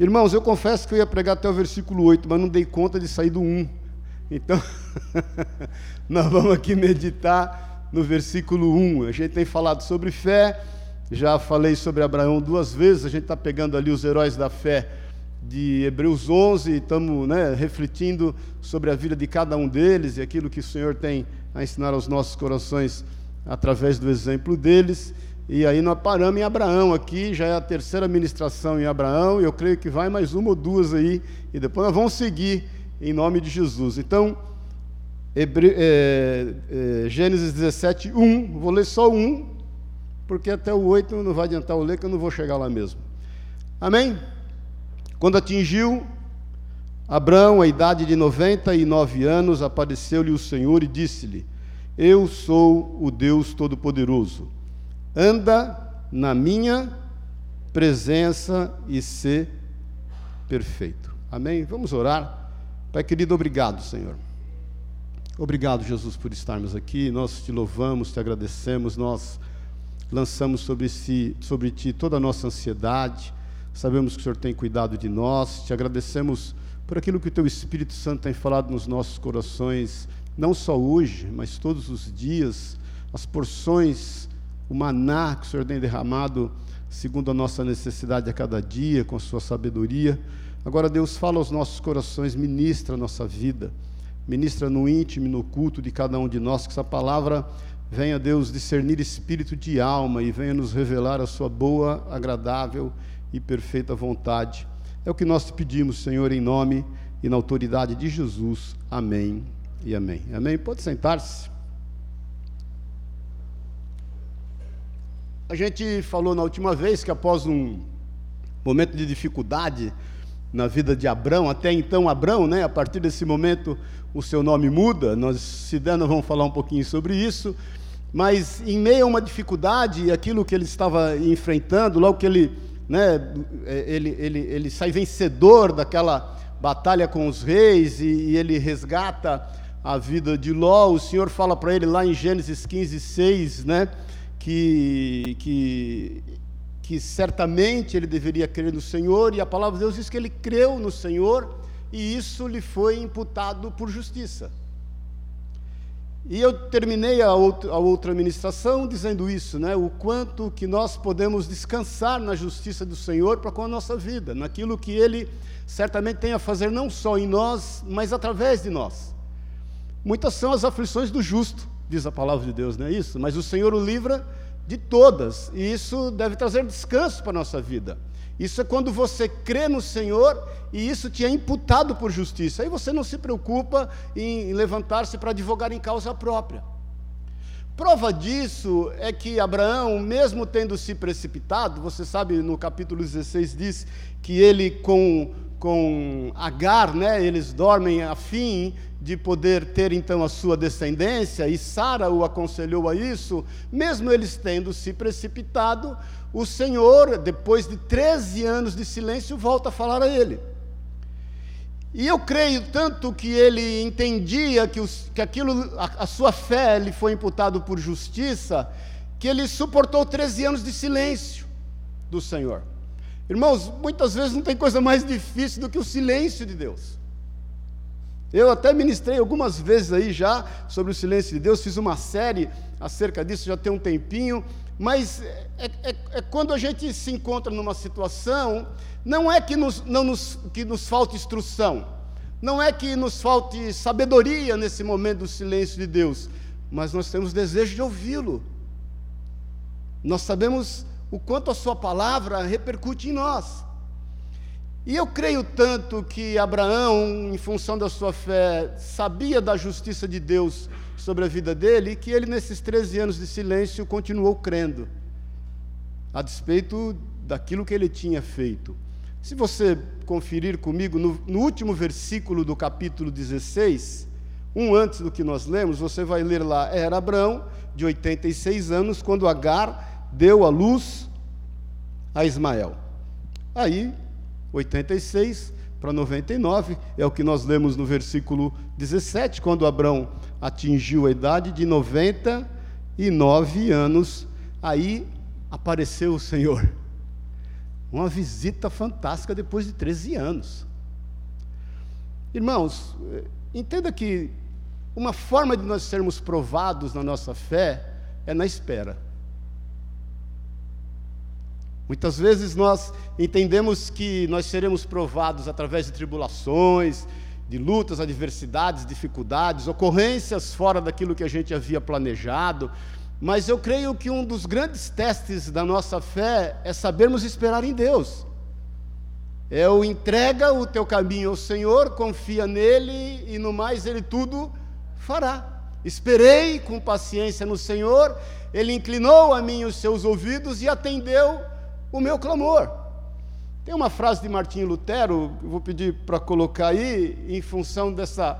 Irmãos, eu confesso que eu ia pregar até o versículo 8, mas não dei conta de sair do 1. Então, nós vamos aqui meditar no versículo 1. A gente tem falado sobre fé, já falei sobre Abraão duas vezes, a gente está pegando ali os heróis da fé de Hebreus 11, estamos né, refletindo sobre a vida de cada um deles e aquilo que o Senhor tem a ensinar aos nossos corações através do exemplo deles. E aí nós paramos em Abraão aqui, já é a terceira ministração em Abraão, e eu creio que vai mais uma ou duas aí, e depois nós vamos seguir em nome de Jesus. Então, Hebre... é, é, Gênesis 17, 1, vou ler só um, porque até o 8 não vai adiantar eu ler, que eu não vou chegar lá mesmo. Amém? Quando atingiu Abraão a idade de 99 anos, apareceu-lhe o Senhor e disse-lhe: Eu sou o Deus Todo-Poderoso. Anda na minha presença e ser perfeito. Amém? Vamos orar. Pai querido, obrigado, Senhor. Obrigado, Jesus, por estarmos aqui. Nós te louvamos, te agradecemos, nós lançamos sobre, si, sobre ti toda a nossa ansiedade Sabemos que o Senhor tem cuidado de nós, te agradecemos por aquilo que o Teu Espírito Santo tem falado nos nossos corações, não só hoje, mas todos os dias, as porções, o maná que o Senhor tem derramado segundo a nossa necessidade a cada dia, com a Sua sabedoria. Agora, Deus, fala aos nossos corações, ministra a nossa vida, ministra no íntimo e no culto de cada um de nós, que essa palavra venha, Deus, discernir espírito de alma e venha nos revelar a Sua boa, agradável e perfeita vontade. É o que nós te pedimos, Senhor, em nome e na autoridade de Jesus. Amém e amém. Amém. Pode sentar-se. A gente falou na última vez que após um momento de dificuldade na vida de Abrão, até então Abrão, né? A partir desse momento o seu nome muda. Nós, se nós vamos falar um pouquinho sobre isso. Mas em meio a uma dificuldade, aquilo que ele estava enfrentando, logo que ele né, é, ele, ele, ele sai vencedor daquela batalha com os reis e, e ele resgata a vida de Ló. O Senhor fala para ele lá em Gênesis 15, 6, né, que, que, que certamente ele deveria crer no Senhor, e a palavra de Deus diz que ele creu no Senhor e isso lhe foi imputado por justiça. E eu terminei a outra, a outra ministração dizendo isso, né? O quanto que nós podemos descansar na justiça do Senhor para com a nossa vida, naquilo que Ele certamente tem a fazer não só em nós, mas através de nós. Muitas são as aflições do justo, diz a palavra de Deus, não é isso? Mas o Senhor o livra de todas, e isso deve trazer descanso para a nossa vida. Isso é quando você crê no Senhor e isso te é imputado por justiça. Aí você não se preocupa em levantar-se para advogar em causa própria. Prova disso é que Abraão, mesmo tendo se precipitado, você sabe no capítulo 16 diz que ele com, com Agar, né, eles dormem a fim de poder ter então a sua descendência, e Sara o aconselhou a isso, mesmo eles tendo se precipitado, o Senhor, depois de 13 anos de silêncio, volta a falar a ele. E eu creio tanto que ele entendia que, os, que aquilo, a, a, sua fé lhe foi imputado por justiça, que ele suportou 13 anos de silêncio do Senhor. Irmãos, muitas vezes não tem coisa mais difícil do que o silêncio de Deus. Eu até ministrei algumas vezes aí já sobre o silêncio de Deus, fiz uma série acerca disso já tem um tempinho, mas é, é, é, quando a gente se encontra numa situação, não é que nos, não nos, que nos falte instrução, não é que nos falte sabedoria nesse momento do silêncio de Deus, mas nós temos desejo de ouvi-lo. Nós sabemos o quanto a Sua palavra repercute em nós. E eu creio tanto que Abraão, em função da sua fé, sabia da justiça de Deus sobre a vida dele, que ele, nesses 13 anos de silêncio, continuou crendo, a despeito daquilo que ele tinha feito. Se você conferir comigo, no, no último versículo do capítulo 16, um antes do que nós lemos, você vai ler lá: era Abraão, de 86 anos, quando Agar deu a luz a Ismael. Aí, 86 para 99, é o que nós lemos no versículo 17, quando Abraão atingiu a idade de 99 anos, aí apareceu o Senhor. Uma visita fantástica depois de 13 anos. Irmãos, entenda que uma forma de nós sermos provados na nossa fé é na espera. Muitas vezes nós entendemos que nós seremos provados através de tribulações, de lutas, adversidades, dificuldades, ocorrências fora daquilo que a gente havia planejado, mas eu creio que um dos grandes testes da nossa fé é sabermos esperar em Deus. É o entrega o teu caminho ao Senhor, confia nele e no mais ele tudo fará. Esperei com paciência no Senhor, ele inclinou a mim os seus ouvidos e atendeu o meu clamor. Tem uma frase de Martinho Lutero, eu vou pedir para colocar aí, em função dessa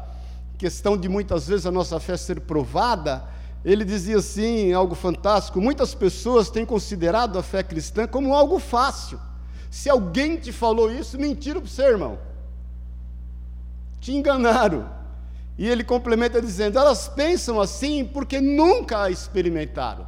questão de muitas vezes a nossa fé ser provada. Ele dizia assim, algo fantástico: muitas pessoas têm considerado a fé cristã como algo fácil. Se alguém te falou isso, mentira para você, irmão. Te enganaram. E ele complementa dizendo: elas pensam assim porque nunca a experimentaram.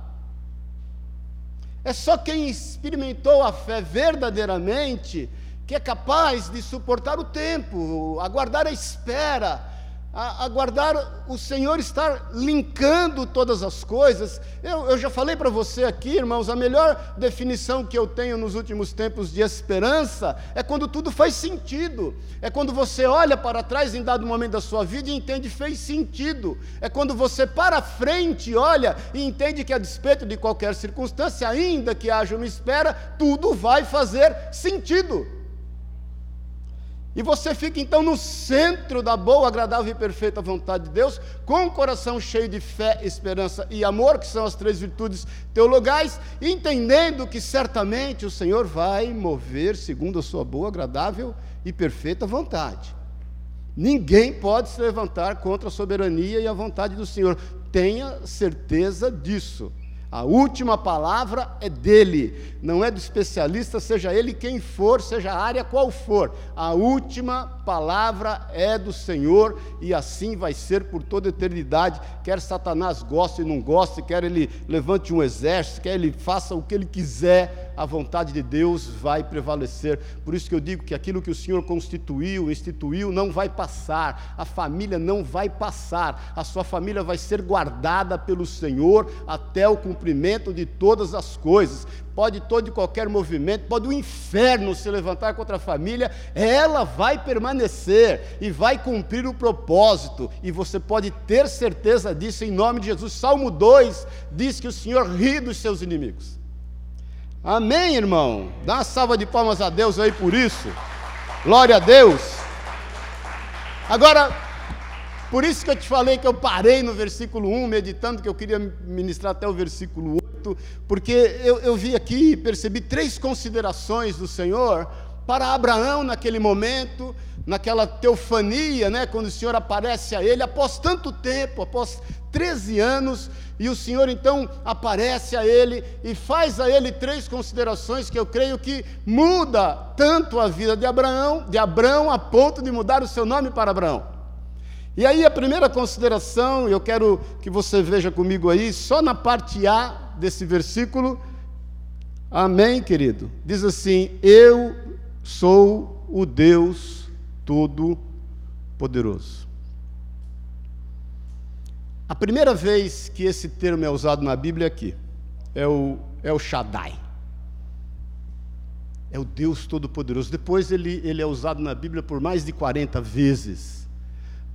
É só quem experimentou a fé verdadeiramente que é capaz de suportar o tempo, aguardar a espera, aguardar o Senhor estar linkando todas as coisas. Eu, eu já falei para você aqui, irmãos, a melhor definição que eu tenho nos últimos tempos de esperança é quando tudo faz sentido. É quando você olha para trás em dado momento da sua vida e entende fez sentido. É quando você para frente, olha e entende que a despeito de qualquer circunstância, ainda que haja uma espera, tudo vai fazer sentido. E você fica então no centro da boa, agradável e perfeita vontade de Deus, com o coração cheio de fé, esperança e amor, que são as três virtudes teologais, entendendo que certamente o Senhor vai mover segundo a sua boa, agradável e perfeita vontade. Ninguém pode se levantar contra a soberania e a vontade do Senhor. Tenha certeza disso. A última palavra é dele, não é do especialista, seja ele quem for, seja a área qual for. A última palavra é do Senhor e assim vai ser por toda a eternidade. Quer Satanás goste e não goste, quer ele levante um exército, quer ele faça o que ele quiser, a vontade de Deus vai prevalecer. Por isso que eu digo que aquilo que o Senhor constituiu, instituiu, não vai passar. A família não vai passar. A sua família vai ser guardada pelo Senhor até o cumprimento de todas as coisas. Pode todo e qualquer movimento, pode o inferno se levantar contra a família, ela vai permanecer e vai cumprir o propósito, e você pode ter certeza disso em nome de Jesus. Salmo 2 diz que o Senhor ri dos seus inimigos. Amém, irmão? Dá uma salva de palmas a Deus aí por isso. Glória a Deus. Agora, por isso que eu te falei que eu parei no versículo 1, meditando que eu queria ministrar até o versículo 8, porque eu, eu vi aqui, percebi três considerações do Senhor para Abraão naquele momento, naquela teofania, né, quando o Senhor aparece a ele, após tanto tempo, após 13 anos, e o Senhor então aparece a ele e faz a ele três considerações que eu creio que muda tanto a vida de Abraão, de Abraão a ponto de mudar o seu nome para Abraão. E aí a primeira consideração, eu quero que você veja comigo aí, só na parte A desse versículo. Amém, querido? Diz assim: Eu sou o Deus Todo-Poderoso. A primeira vez que esse termo é usado na Bíblia é aqui, é o, é o Shaddai. É o Deus Todo-Poderoso. Depois ele, ele é usado na Bíblia por mais de 40 vezes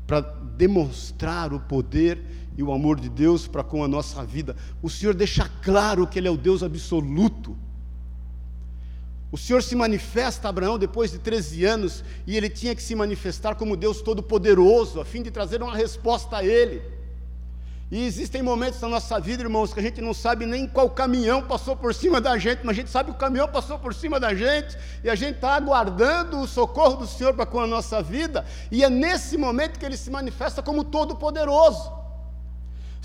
para demonstrar o poder e o amor de Deus para com a nossa vida. O Senhor deixa claro que Ele é o Deus absoluto. O Senhor se manifesta a Abraão depois de 13 anos e ele tinha que se manifestar como Deus Todo-Poderoso, a fim de trazer uma resposta a Ele. E existem momentos na nossa vida, irmãos, que a gente não sabe nem qual caminhão passou por cima da gente, mas a gente sabe que o caminhão passou por cima da gente, e a gente está aguardando o socorro do Senhor para com a nossa vida, e é nesse momento que ele se manifesta como Todo-Poderoso.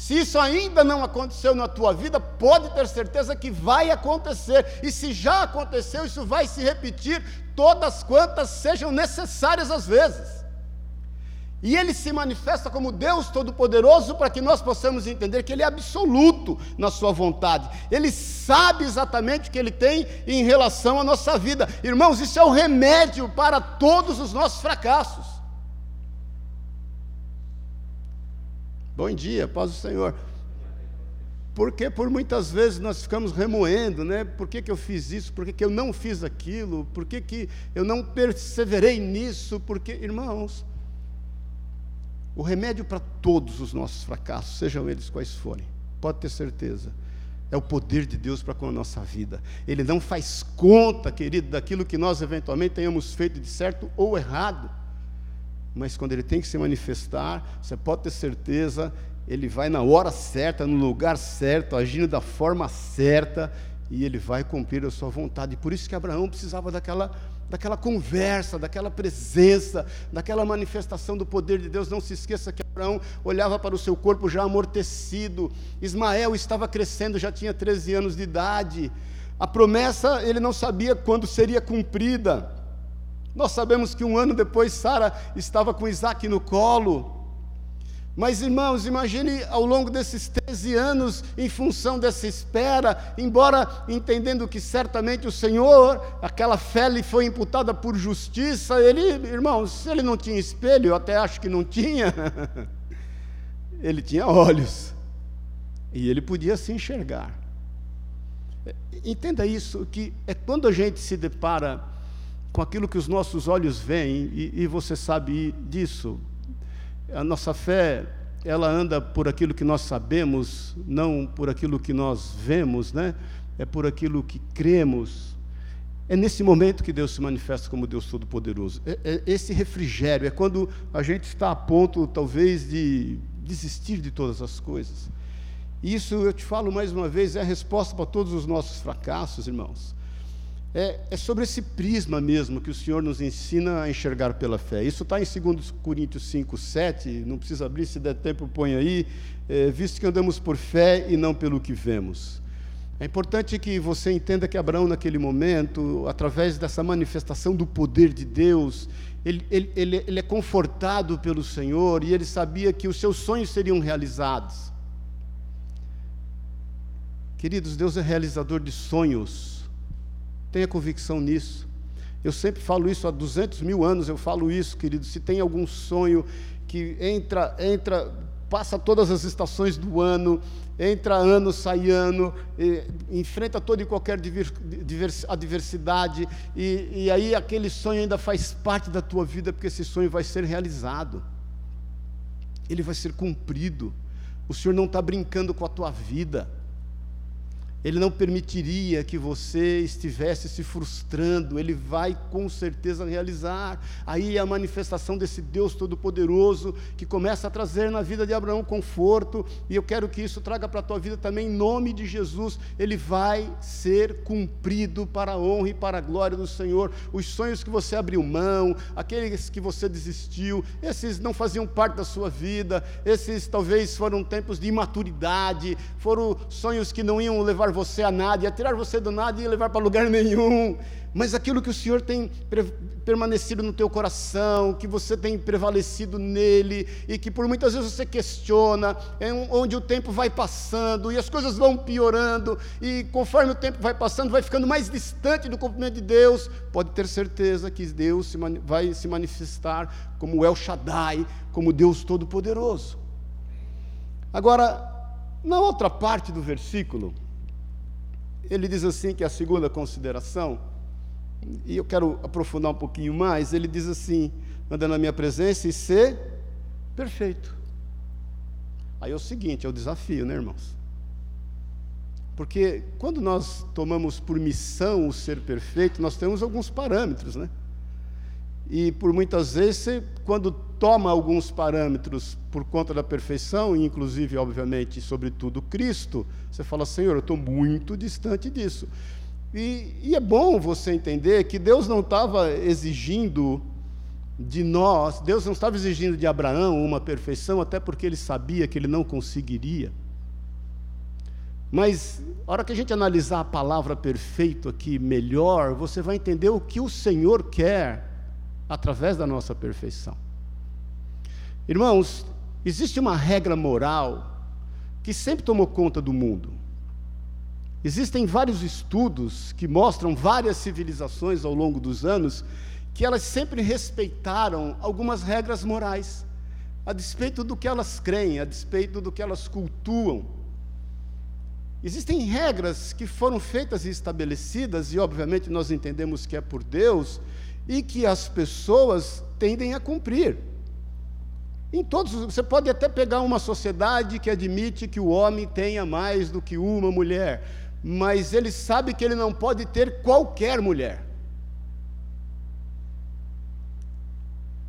Se isso ainda não aconteceu na tua vida, pode ter certeza que vai acontecer, e se já aconteceu, isso vai se repetir todas quantas sejam necessárias às vezes. E ele se manifesta como Deus Todo-Poderoso para que nós possamos entender que ele é absoluto na sua vontade. Ele sabe exatamente o que ele tem em relação à nossa vida. Irmãos, isso é o remédio para todos os nossos fracassos. Bom dia, paz do Senhor. Porque por muitas vezes nós ficamos remoendo, né? Por que, que eu fiz isso? Por que, que eu não fiz aquilo? Por que, que eu não perseverei nisso? Porque, irmãos, o remédio para todos os nossos fracassos, sejam eles quais forem, pode ter certeza, é o poder de Deus para com a nossa vida. Ele não faz conta, querido, daquilo que nós eventualmente tenhamos feito de certo ou errado. Mas quando ele tem que se manifestar, você pode ter certeza, ele vai na hora certa, no lugar certo, agindo da forma certa, e ele vai cumprir a sua vontade. Por isso que Abraão precisava daquela daquela conversa, daquela presença, daquela manifestação do poder de Deus. Não se esqueça que Abraão olhava para o seu corpo já amortecido. Ismael estava crescendo, já tinha 13 anos de idade. A promessa ele não sabia quando seria cumprida. Nós sabemos que um ano depois Sara estava com Isaac no colo. Mas, irmãos, imagine ao longo desses 13 anos, em função dessa espera, embora entendendo que certamente o Senhor, aquela fé lhe foi imputada por justiça, ele, irmãos, se ele não tinha espelho, eu até acho que não tinha, ele tinha olhos, e ele podia se enxergar. Entenda isso, que é quando a gente se depara com aquilo que os nossos olhos veem, e, e você sabe disso, a nossa fé, ela anda por aquilo que nós sabemos, não por aquilo que nós vemos, né? É por aquilo que cremos. É nesse momento que Deus se manifesta como Deus Todo-Poderoso. É, é esse refrigério, é quando a gente está a ponto, talvez, de desistir de todas as coisas. E isso, eu te falo mais uma vez, é a resposta para todos os nossos fracassos, irmãos. É, é, sobre esse prisma mesmo que o Senhor nos ensina a enxergar pela fé. Isso está em 2 Coríntios 5, 7, não precisa abrir, se der tempo, põe aí, é, visto que andamos por fé e não pelo que vemos. É importante que você entenda que Abraão, naquele momento, através dessa manifestação do poder de Deus, ele, ele, ele, ele é confortado pelo Senhor e ele sabia que os seus sonhos seriam realizados. Queridos, Deus é realizador de sonhos. Tenha convicção nisso. Eu sempre falo isso há 200 mil anos, eu falo isso, querido. Se tem algum sonho que entra, entra, passa todas as estações do ano, entra ano, sai ano, enfrenta toda e qualquer adversidade, e, e aí aquele sonho ainda faz parte da tua vida, porque esse sonho vai ser realizado, ele vai ser cumprido. O Senhor não está brincando com a tua vida. Ele não permitiria que você estivesse se frustrando, ele vai com certeza realizar. Aí é a manifestação desse Deus Todo-Poderoso que começa a trazer na vida de Abraão conforto, e eu quero que isso traga para a tua vida também, em nome de Jesus. Ele vai ser cumprido para a honra e para a glória do Senhor. Os sonhos que você abriu mão, aqueles que você desistiu, esses não faziam parte da sua vida, esses talvez foram tempos de imaturidade, foram sonhos que não iam levar você a nada, ia tirar você do nada e ia levar para lugar nenhum. Mas aquilo que o Senhor tem permanecido no teu coração, que você tem prevalecido nele, e que por muitas vezes você questiona, é onde o tempo vai passando, e as coisas vão piorando, e conforme o tempo vai passando, vai ficando mais distante do cumprimento de Deus, pode ter certeza que Deus vai se manifestar como El Shaddai, como Deus Todo-Poderoso. Agora, na outra parte do versículo, ele diz assim que é a segunda consideração, e eu quero aprofundar um pouquinho mais, ele diz assim, anda na minha presença e ser perfeito. Aí é o seguinte, é o desafio, né, irmãos? Porque quando nós tomamos por missão o ser perfeito, nós temos alguns parâmetros, né? E por muitas vezes, você, quando toma alguns parâmetros por conta da perfeição, e inclusive, obviamente, sobretudo Cristo, você fala, Senhor, eu estou muito distante disso. E, e, é bom você entender que Deus não estava exigindo de nós, Deus não estava exigindo de Abraão uma perfeição, até porque ele sabia que ele não conseguiria. Mas, a hora que a gente analisar a palavra perfeito aqui melhor, você vai entender o que o Senhor quer através da nossa perfeição. Irmãos, existe uma regra moral que sempre tomou conta do mundo. Existem vários estudos que mostram várias civilizações ao longo dos anos que elas sempre respeitaram algumas regras morais, a despeito do que elas creem, a despeito do que elas cultuam. Existem regras que foram feitas e estabelecidas, e obviamente nós entendemos que é por Deus, e que as pessoas tendem a cumprir. Em todos, você pode até pegar uma sociedade que admite que o homem tenha mais do que uma mulher, mas ele sabe que ele não pode ter qualquer mulher.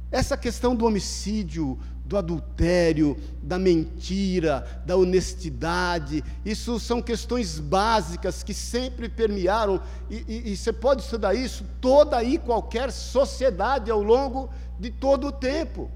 Essa questão do homicídio, do adultério, da mentira, da honestidade, isso são questões básicas que sempre permearam, e, e, e você pode estudar isso toda e qualquer sociedade ao longo de todo o tempo.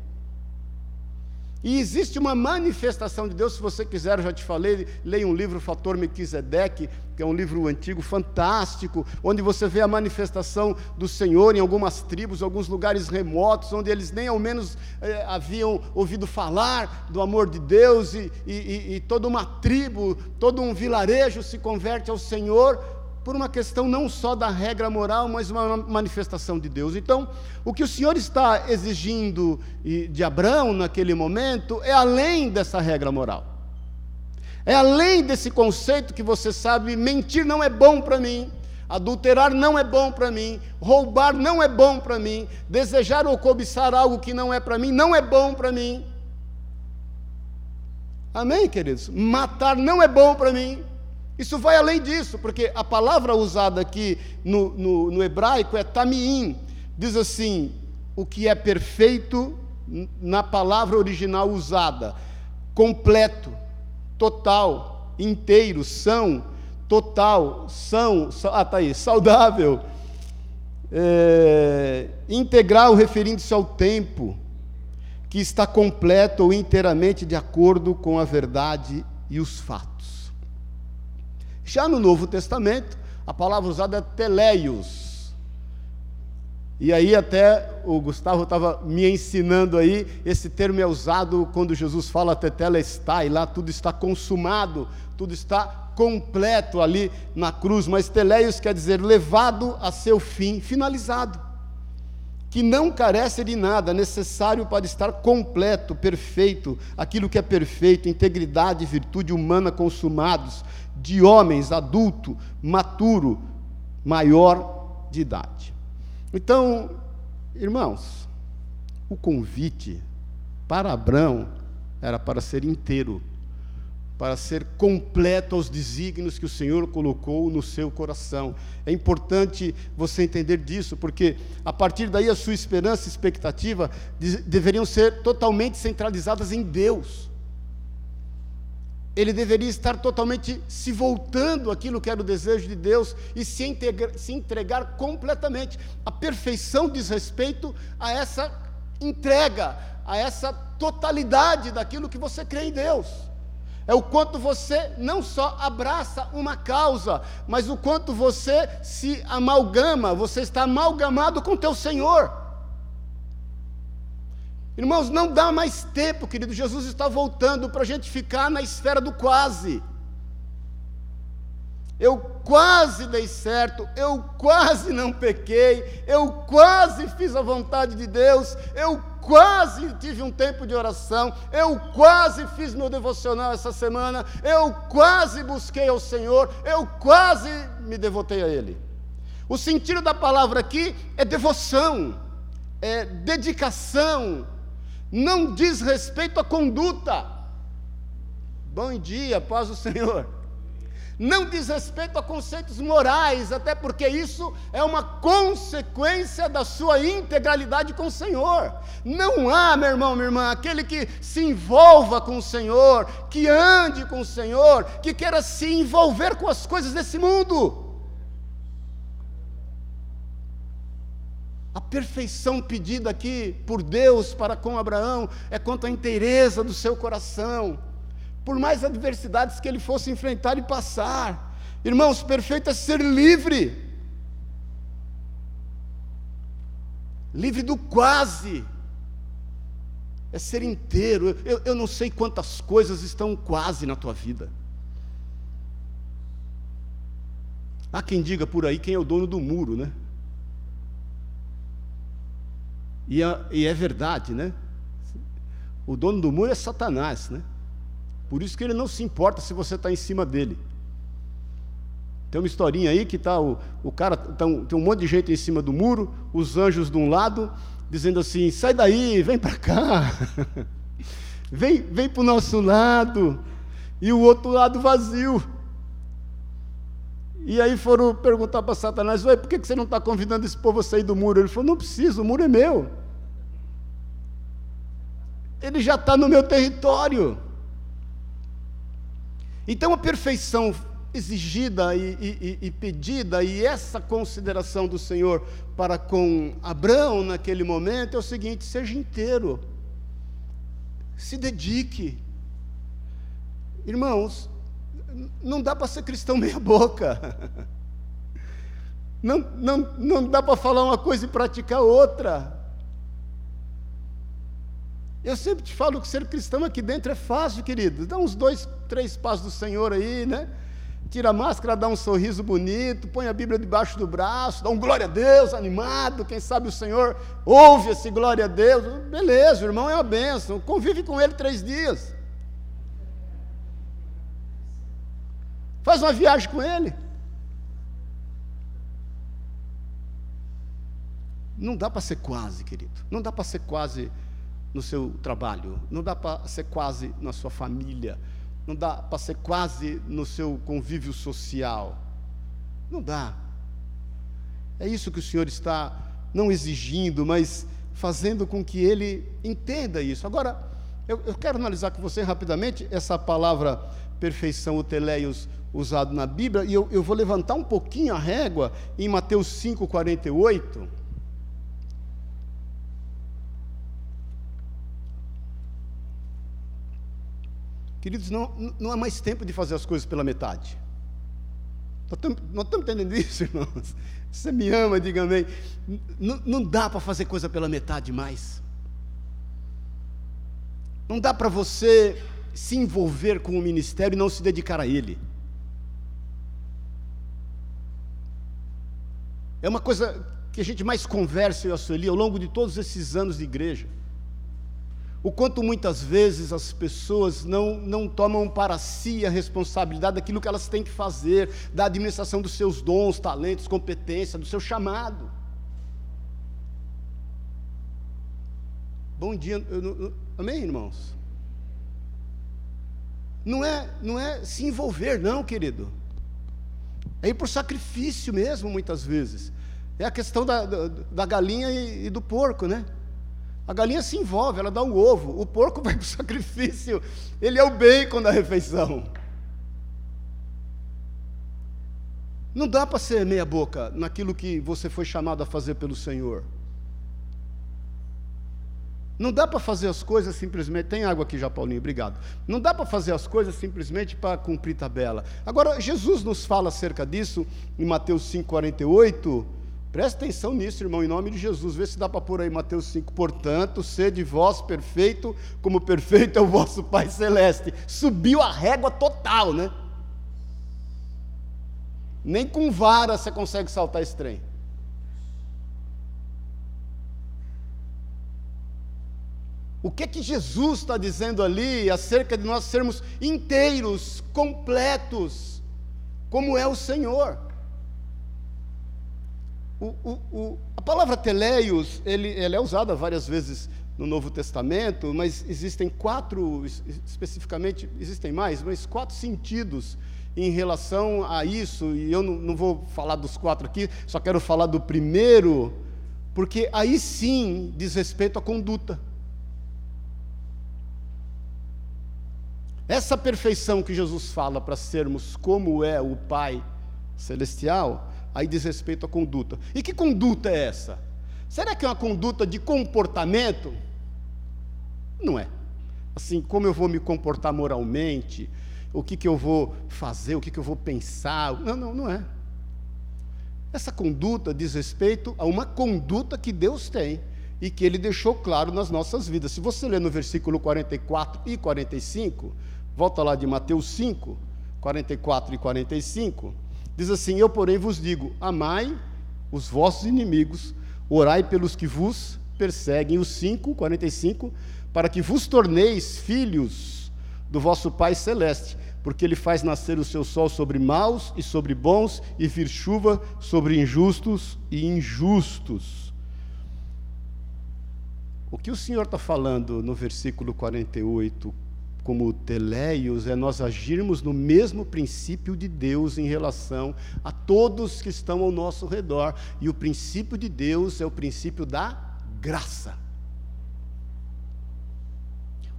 E existe uma manifestação de Deus, se você quiser, eu já te falei, leia um livro, Fator Melquisedeque, que é um livro antigo fantástico, onde você vê a manifestação do Senhor em algumas tribos, alguns lugares remotos, onde eles nem ao menos eh, haviam ouvido falar do amor de Deus, e, e, e toda uma tribo, todo um vilarejo se converte ao Senhor, por uma questão não só da regra moral, mas uma manifestação de Deus. Então, o que o Senhor está exigindo de Abraão naquele momento é além dessa regra moral. É além desse conceito que você sabe, mentir não é bom para mim, adulterar não é bom para mim, roubar não é bom para mim, desejar ou cobiçar algo que não é para mim não é bom para mim. Amém, queridos? Matar não é bom para mim. Isso vai além disso, porque a palavra usada aqui no, no, no hebraico é tamiim. Diz assim: o que é perfeito na palavra original usada, completo, total, inteiro, são, total, são, ah, tá aí, saudável, é, integral referindo-se ao tempo, que está completo ou inteiramente de acordo com a verdade e os fatos. Já no Novo Testamento, a palavra usada é teleios. E aí até o Gustavo estava me ensinando aí, esse termo é usado quando Jesus fala tetelestai, lá tudo está consumado, tudo está completo ali na cruz, mas teleios quer dizer levado a seu fim, finalizado que não carece de nada, necessário para estar completo, perfeito, aquilo que é perfeito, integridade e virtude humana consumados, de homens adulto, maturo, maior de idade. Então, irmãos, o convite para Abraão era para ser inteiro, para ser completo aos desígnios que o Senhor colocou no seu coração. É importante você entender disso, porque a partir daí a sua esperança e expectativa deveriam ser totalmente centralizadas em Deus ele deveria estar totalmente se voltando aquilo que era o desejo de Deus e se, integra, se entregar completamente. A perfeição diz respeito a essa entrega, a essa totalidade daquilo que você crê em Deus. É o quanto você não só abraça uma causa, mas o quanto você se amalgama, você está amalgamado com teu Senhor. Irmãos, não dá mais tempo, querido. Jesus está voltando para a gente ficar na esfera do quase. Eu quase dei certo, eu quase não pequei, eu quase fiz a vontade de Deus, eu quase tive um tempo de oração, eu quase fiz meu devocional essa semana, eu quase busquei ao Senhor, eu quase me devotei a Ele. O sentido da palavra aqui é devoção, é dedicação, não diz respeito à conduta. Bom dia, paz do Senhor. Não diz respeito a conceitos morais, até porque isso é uma consequência da sua integralidade com o Senhor. Não há, meu irmão, minha irmã, aquele que se envolva com o Senhor, que ande com o Senhor, que queira se envolver com as coisas desse mundo. A perfeição pedida aqui por Deus para com Abraão é quanto à inteireza do seu coração, por mais adversidades que ele fosse enfrentar e passar. Irmãos, perfeito é ser livre, livre do quase, é ser inteiro. Eu, eu não sei quantas coisas estão quase na tua vida. Há quem diga por aí quem é o dono do muro, né? E é, e é verdade, né? O dono do muro é Satanás, né? Por isso que ele não se importa se você está em cima dele. Tem uma historinha aí que tá o, o cara, tá um, tem um monte de gente em cima do muro, os anjos de um lado, dizendo assim: sai daí, vem para cá, vem, vem para o nosso lado, e o outro lado vazio. E aí foram perguntar para Satanás: Ué, por que você não está convidando esse povo a sair do muro? Ele falou: Não preciso, o muro é meu. Ele já está no meu território. Então a perfeição exigida e, e, e, pedida, e essa consideração do Senhor para com Abraão naquele momento é o seguinte: seja inteiro, se dedique. Irmãos, não dá para ser cristão meia-boca. Não, não, não dá para falar uma coisa e praticar outra. Eu sempre te falo que ser cristão aqui dentro é fácil, querido. Dá uns dois, três passos do Senhor aí, né? Tira a máscara, dá um sorriso bonito, põe a Bíblia debaixo do braço, dá um glória a Deus animado. Quem sabe o Senhor ouve esse glória a Deus. Beleza, o irmão é uma bênção. Convive com ele três dias. Faz uma viagem com ele. Não dá para ser quase, querido. Não dá para ser quase no seu trabalho. Não dá para ser quase na sua família não dá para ser quase no seu convívio social. Não dá. É isso que o Senhor está não exigindo, mas fazendo com que ele entenda isso. Agora, eu, eu quero analisar com você rapidamente essa palavra perfeição, o teleios, usado na Bíblia, e eu, eu vou levantar um pouquinho a régua em Mateus 5, 48. Queridos, não, não há mais tempo de fazer as coisas pela metade. Nós estamos entendendo isso, irmãos? Você me ama, diga amém. Não, não dá para fazer coisa pela metade mais. Não dá para você se envolver com o ministério e não se dedicar a ele. É uma coisa que a gente mais conversa, eu e a Sueli, ao longo de todos esses anos de igreja o quanto muitas vezes as pessoas não, não tomam para si a responsabilidade daquilo que elas têm que fazer, da administração dos seus dons, talentos, competência, do seu chamado. Bom dia, eu, amém, irmãos? Não é, não é se envolver, não, querido. É ir por sacrifício mesmo, muitas vezes. É a questão da, da, da galinha e, e do porco, né? A galinha se envolve, ela dá um ovo. O porco vai para o sacrifício. Ele é o bacon da refeição. Não dá para ser meia boca naquilo que você foi chamado a fazer pelo Senhor. Não dá para fazer as coisas simplesmente. Tem água aqui já, Paulinho, obrigado. Não dá para fazer as coisas simplesmente para cumprir tabela. Agora, Jesus nos fala acerca disso em Mateus 5,48 Presta atenção nisso, irmão, em nome de Jesus. Vê se dá para pôr aí Mateus 5. Portanto, sede vós perfeito, como perfeito é o vosso Pai Celeste. Subiu a régua total, né? Nem com vara você consegue saltar esse trem. O que que Jesus está dizendo ali acerca de nós sermos inteiros, completos, como é o Senhor? O, o, o, a palavra teleios, ele, ele é usada várias vezes no Novo Testamento, mas existem quatro, especificamente, existem mais, mas quatro sentidos em relação a isso, e eu não, não vou falar dos quatro aqui, só quero falar do primeiro, porque aí sim diz respeito à conduta. Essa perfeição que Jesus fala para sermos como é o Pai Celestial, aí diz respeito à conduta. E que conduta é essa? Será que é uma conduta de comportamento? Não é. Assim, como eu vou me comportar moralmente, o que, que eu vou fazer, o que, que eu vou pensar. Não, não, não é. Essa conduta diz respeito a uma conduta que Deus tem e que ele deixou claro nas nossas vidas. Se você ler no versículo 44 e 45, volta lá de Mateus 5, 44 e 45, diz assim: Eu, porém, vos digo: amai os vossos inimigos, orai pelos que vos perseguem. Os 5, 45, para que vos torneis filhos do vosso Pai Celeste, porque ele faz nascer o seu sol sobre maus e sobre bons, e vir chuva sobre injustos e injustos. O que o Senhor está falando no versículo 48, como teleios, é nós agirmos no mesmo princípio de Deus em relação a todos que estão ao nosso redor. E o princípio de Deus é o princípio da graça.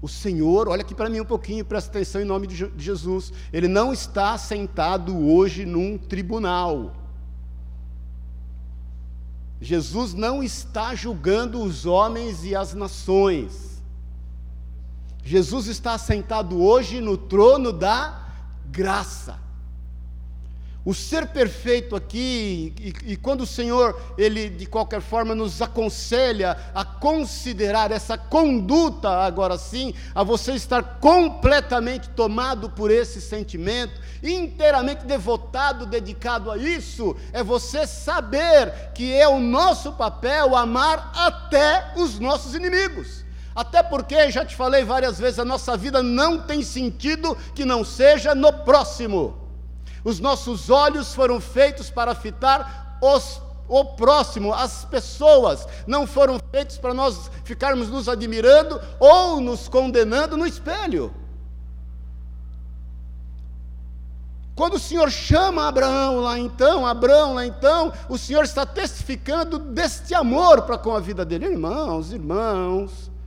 O Senhor, olha aqui para mim um pouquinho, presta atenção em nome de Jesus. Ele não está sentado hoje num tribunal. Jesus não está julgando os homens e as nações. Jesus está sentado hoje no trono da graça. O ser perfeito aqui, e, e, quando o Senhor, Ele de qualquer forma nos aconselha a considerar essa conduta, agora sim, a você estar completamente tomado por esse sentimento, inteiramente devotado, dedicado a isso, é você saber que é o nosso papel amar até os nossos inimigos. Até porque, já te falei várias vezes, a nossa vida não tem sentido que não seja no próximo. Os nossos olhos foram feitos para fitar os, o próximo, as pessoas, não foram feitos para nós ficarmos nos admirando ou nos condenando no espelho. Quando o Senhor chama Abraão lá então, Abraão lá então, o Senhor está testificando deste amor para com a vida dele. Irmãos, irmãos,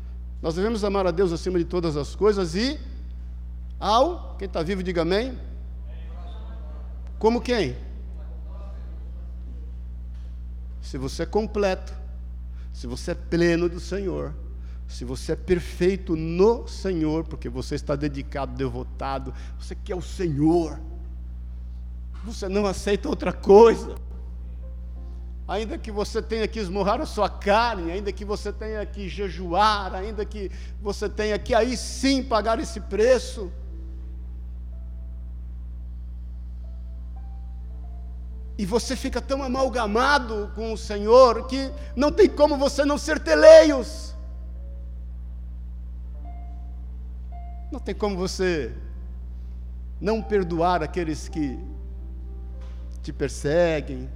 nós devemos amar a Deus acima de todas as coisas e ao, quem está vivo, diga amém como quem? Se você é completo, se você é pleno do Senhor, se você é perfeito no Senhor, porque você está dedicado, devotado, você quer o Senhor, você não aceita outra coisa. Ainda que você tenha que esmurrar a sua carne, ainda que você tenha que jejuar, ainda que você tenha que aí sim pagar esse preço, E você fica tão amalgamado com o Senhor que não tem como você não ser teleios. Não tem como você não perdoar aqueles que te perseguem,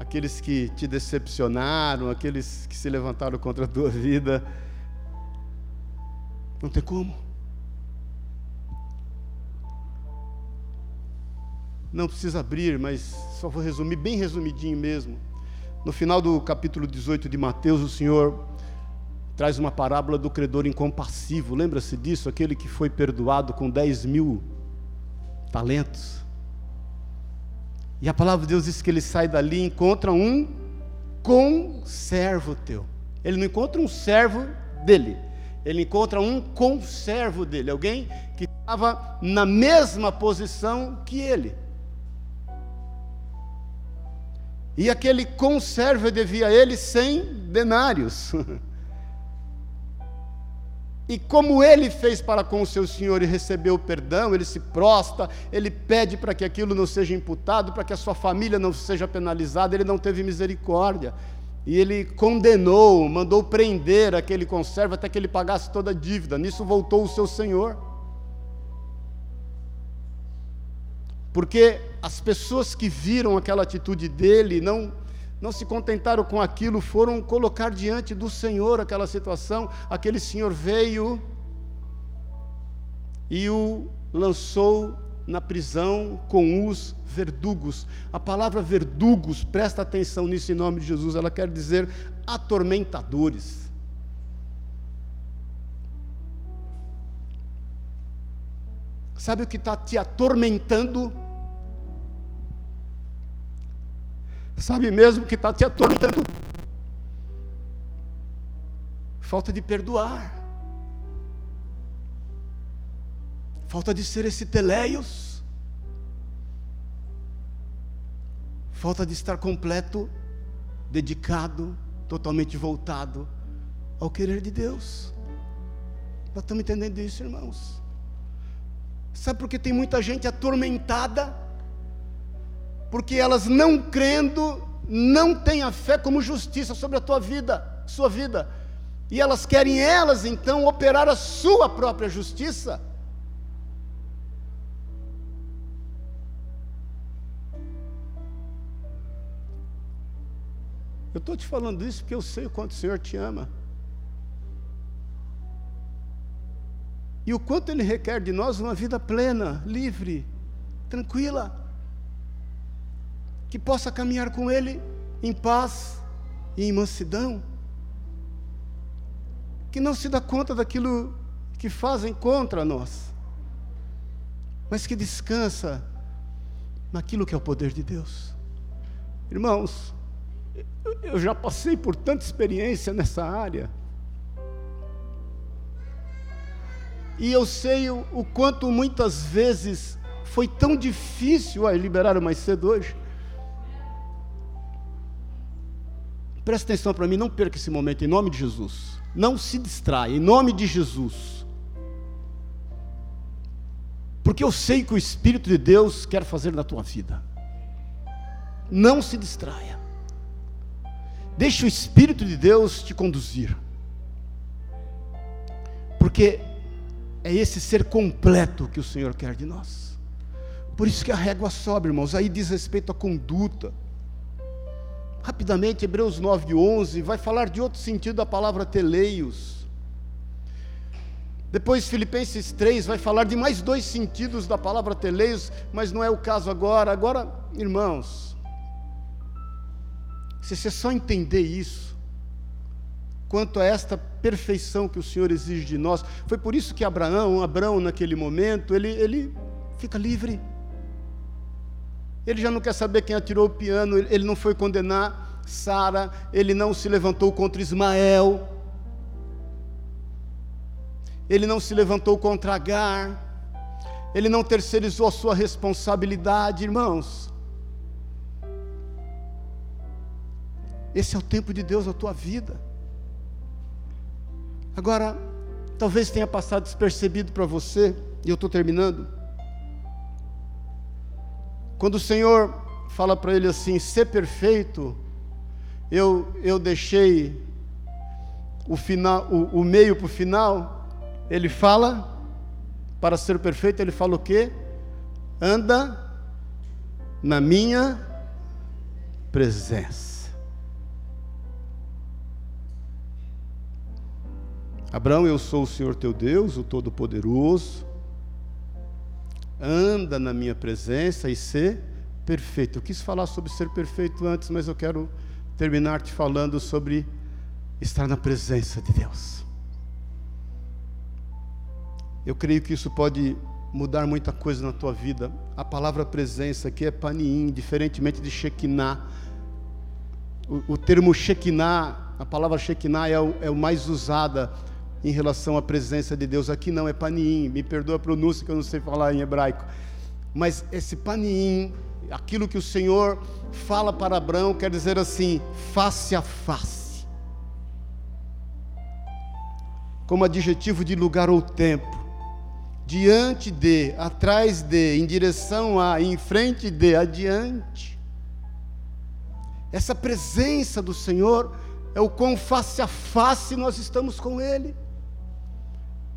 aqueles que te decepcionaram, aqueles que se levantaram contra a tua vida. Não tem como. Não precisa abrir, mas só vou resumir bem resumidinho mesmo. No final do capítulo 18 de Mateus, o Senhor traz uma parábola do credor incompassivo. Lembra-se disso? Aquele que foi perdoado com 10 mil talentos. E a palavra de Deus diz que ele sai dali e encontra um conservo teu. Ele não encontra um servo dele, ele encontra um conservo dele, alguém que estava na mesma posição que ele. E aquele conservo devia a ele cem denários. E como ele fez para com o seu senhor e recebeu o perdão, ele se prosta, ele pede para que aquilo não seja imputado, para que a sua família não seja penalizada, ele não teve misericórdia. E ele condenou, mandou prender aquele conservo até que ele pagasse toda a dívida. Nisso voltou o seu senhor. Porque as pessoas que viram aquela atitude dele não não se contentaram com aquilo, foram colocar diante do Senhor aquela situação. Aquele senhor veio e o lançou na prisão com os verdugos. A palavra verdugos, presta atenção nisso em nome de Jesus, ela quer dizer atormentadores. Sabe o que está te atormentando? Sabe mesmo que está te atormentando? Falta de perdoar. Falta de ser esse teleios. Falta de estar completo, dedicado, totalmente voltado ao querer de Deus. Nós estamos entendendo isso, irmãos? Sabe por que tem muita gente atormentada? Porque elas não crendo, não têm a fé como justiça sobre a tua vida, sua vida. E elas querem elas então operar a sua própria justiça. Eu estou te falando isso porque eu sei o quanto o Senhor te ama. E o quanto Ele requer de nós uma vida plena, livre, tranquila, que possa caminhar com Ele em paz e em mansidão, que não se dá conta daquilo que fazem contra nós, mas que descansa naquilo que é o poder de Deus. Irmãos, eu já passei por tanta experiência nessa área. E eu sei o, o quanto muitas vezes foi tão difícil. Ué, liberaram mais cedo hoje. Presta atenção para mim, não perca esse momento, em nome de Jesus. Não se distraia, em nome de Jesus. Porque eu sei que o Espírito de Deus quer fazer na tua vida. Não se distraia. Deixe o Espírito de Deus te conduzir. Porque é esse ser completo que o Senhor quer de nós. Por isso que a régua sobe, irmãos. Aí diz respeito à conduta. Rapidamente, Hebreus 9, 11, vai falar de outro sentido da palavra teleios. Depois, Filipenses 3 vai falar de mais dois sentidos da palavra teleios, mas não é o caso agora. Agora, irmãos, se você só entender isso, quanto a esta perfeição que o Senhor exige de nós, foi por isso que Abraão, Abraão naquele momento, ele, ele fica livre. Ele já não quer saber quem atirou o piano, ele não foi condenar Sara, ele não se levantou contra Ismael, ele não se levantou contra Agar, ele não terceirizou a sua responsabilidade, irmãos. Esse é o tempo de Deus na tua vida. Agora, talvez tenha passado despercebido para você, e eu estou terminando. Quando o Senhor fala para ele assim: ser perfeito, eu, eu deixei o, final, o, o meio para o final. Ele fala, para ser perfeito, ele fala o quê? Anda na minha presença. Abraão, eu sou o Senhor teu Deus, o Todo-Poderoso. Anda na minha presença e ser perfeito. Eu quis falar sobre ser perfeito antes, mas eu quero terminar te falando sobre estar na presença de Deus. Eu creio que isso pode mudar muita coisa na tua vida. A palavra presença aqui é paniim, diferentemente de Shekinah. O, o termo Shekinah, a palavra Shekinah é o, é o mais usada em relação à presença de Deus. Aqui não é panim, me perdoa a pronúncia que eu não sei falar em hebraico. Mas esse panim, aquilo que o Senhor fala para Abraão, quer dizer assim, face a face. Como adjetivo de lugar ou tempo. Diante de, atrás de, em direção a, em frente de, adiante. Essa presença do Senhor é o quão face a face nós estamos com Ele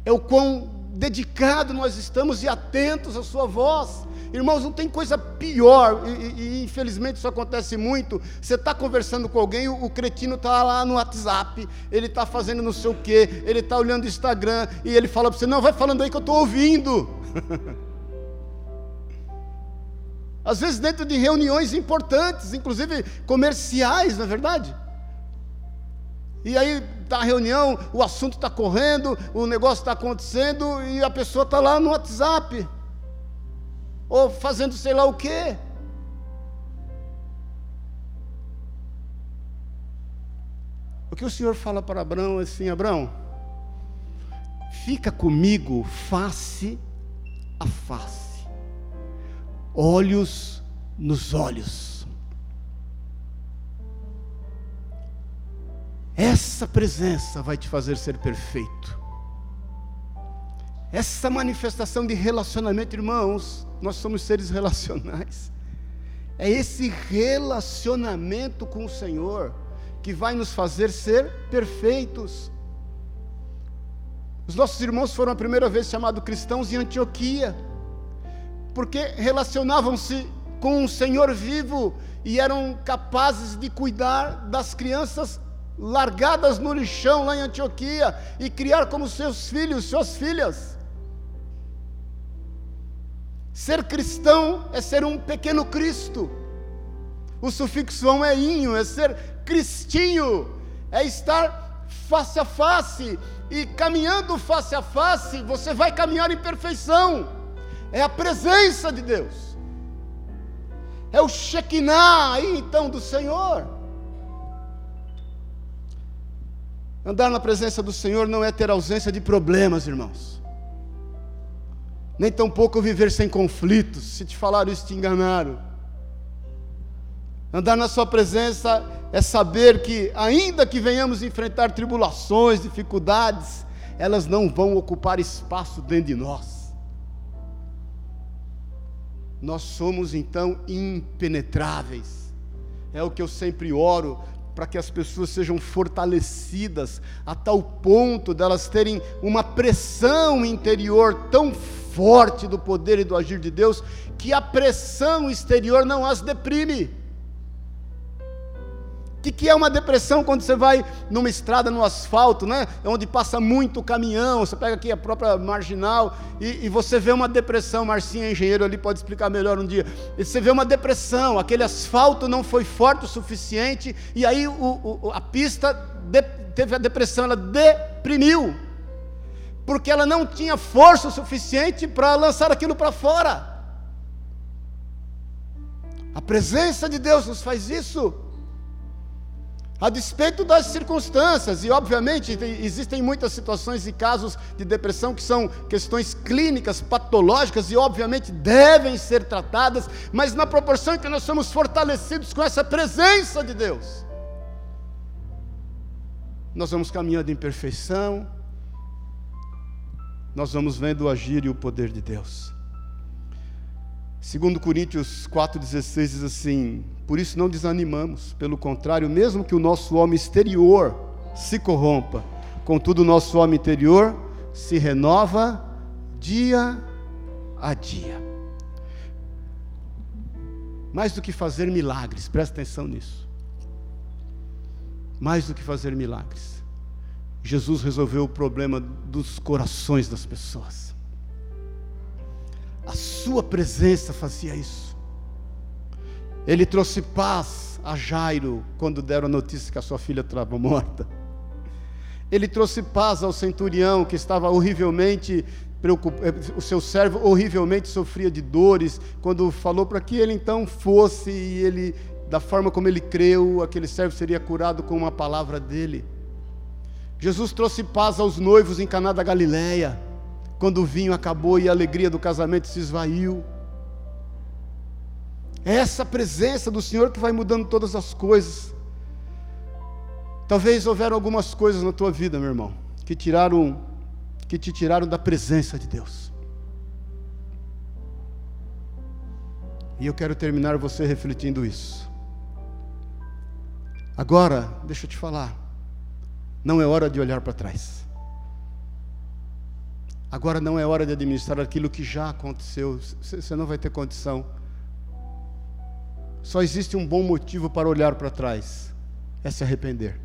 é o quão dedicado nós estamos e atentos à sua voz. Irmãos, não tem coisa pior, e, e, infelizmente isso acontece muito. Você está conversando com alguém, o, o cretino está lá no WhatsApp, ele está fazendo não sei o quê, ele está olhando o Instagram, e ele fala para você: Não, vai falando aí que eu estou ouvindo. Às vezes, dentro de reuniões importantes, inclusive comerciais, não é verdade? E aí está a reunião, o assunto está correndo, o negócio está acontecendo e a pessoa está lá no WhatsApp. Ou fazendo sei lá o quê. O que o Senhor fala para Abraão é assim: Abraão, fica comigo face a face, olhos nos olhos. Essa presença vai te fazer ser perfeito. Essa manifestação de relacionamento, irmãos, nós somos seres relacionais. É esse relacionamento com o Senhor que vai nos fazer ser perfeitos. Os nossos irmãos foram a primeira vez chamados cristãos em Antioquia, porque relacionavam-se com o Senhor vivo e eram capazes de cuidar das crianças largadas no lixão lá em Antioquia e criar como seus filhos, suas filhas. Ser cristão é ser um pequeno Cristo. O sufixo é inho, é ser cristinho, é estar face a face e caminhando face a face, você vai caminhar em perfeição. É a presença de Deus. É o Shekinah aí então do Senhor. Andar na presença do Senhor não é ter ausência de problemas, irmãos. Nem tampouco viver sem conflitos. Se te falaram isso, te enganaram. Andar na Sua presença é saber que, ainda que venhamos enfrentar tribulações, dificuldades, elas não vão ocupar espaço dentro de nós. Nós somos então impenetráveis. É o que eu sempre oro para que as pessoas sejam fortalecidas a tal ponto delas terem uma pressão interior tão forte do poder e do agir de Deus, que a pressão exterior não as deprime. O que, que é uma depressão quando você vai numa estrada no asfalto, né? Onde passa muito caminhão, você pega aqui a própria marginal e, e você vê uma depressão. Marcinha, engenheiro ali, pode explicar melhor um dia. E você vê uma depressão, aquele asfalto não foi forte o suficiente e aí o, o, a pista de, teve a depressão, ela deprimiu, porque ela não tinha força o suficiente para lançar aquilo para fora. A presença de Deus nos faz isso a despeito das circunstâncias, e obviamente existem muitas situações e casos de depressão que são questões clínicas, patológicas, e obviamente devem ser tratadas, mas na proporção em que nós somos fortalecidos com essa presença de Deus, nós vamos caminhando em perfeição, nós vamos vendo o agir e o poder de Deus. Segundo Coríntios 4,16 diz assim: Por isso não desanimamos, pelo contrário, mesmo que o nosso homem exterior se corrompa, contudo o nosso homem interior se renova dia a dia. Mais do que fazer milagres, presta atenção nisso. Mais do que fazer milagres, Jesus resolveu o problema dos corações das pessoas. A sua presença fazia isso. Ele trouxe paz a Jairo quando deram a notícia que a sua filha estava morta. Ele trouxe paz ao centurião que estava horrivelmente preocupado, eh, o seu servo horrivelmente sofria de dores, quando falou para que ele então fosse e ele, da forma como ele creu, aquele servo seria curado com uma palavra dele. Jesus trouxe paz aos noivos em Caná da Galileia quando o vinho acabou e a alegria do casamento se esvaiu. É essa presença do Senhor que vai mudando todas as coisas. Talvez houveram algumas coisas na tua vida, meu irmão, que tiraram que te tiraram da presença de Deus. E eu quero terminar você refletindo isso. Agora, deixa eu te falar, não é hora de olhar para trás. Agora não é hora de administrar aquilo que já aconteceu. Você não vai ter condição. Só existe um bom motivo para olhar para trás: é se arrepender.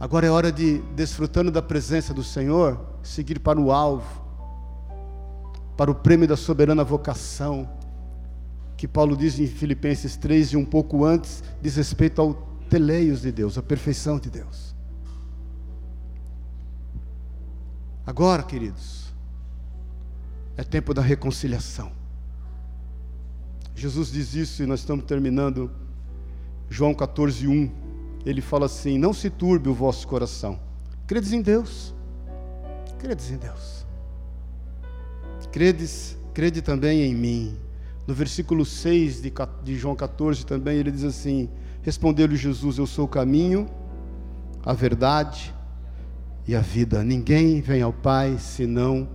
Agora é hora de, desfrutando da presença do Senhor, seguir para o alvo, para o prêmio da soberana vocação, que Paulo diz em Filipenses 3 e um pouco antes, diz respeito ao teleios de Deus, a perfeição de Deus. Agora, queridos, é tempo da reconciliação. Jesus diz isso e nós estamos terminando João 14, 1. Ele fala assim: Não se turbe o vosso coração. Credes em Deus. Credes em Deus. Credes, crede também em mim. No versículo 6 de, de João 14 também ele diz assim: Respondeu-lhe Jesus: Eu sou o caminho, a verdade e a vida. Ninguém vem ao Pai senão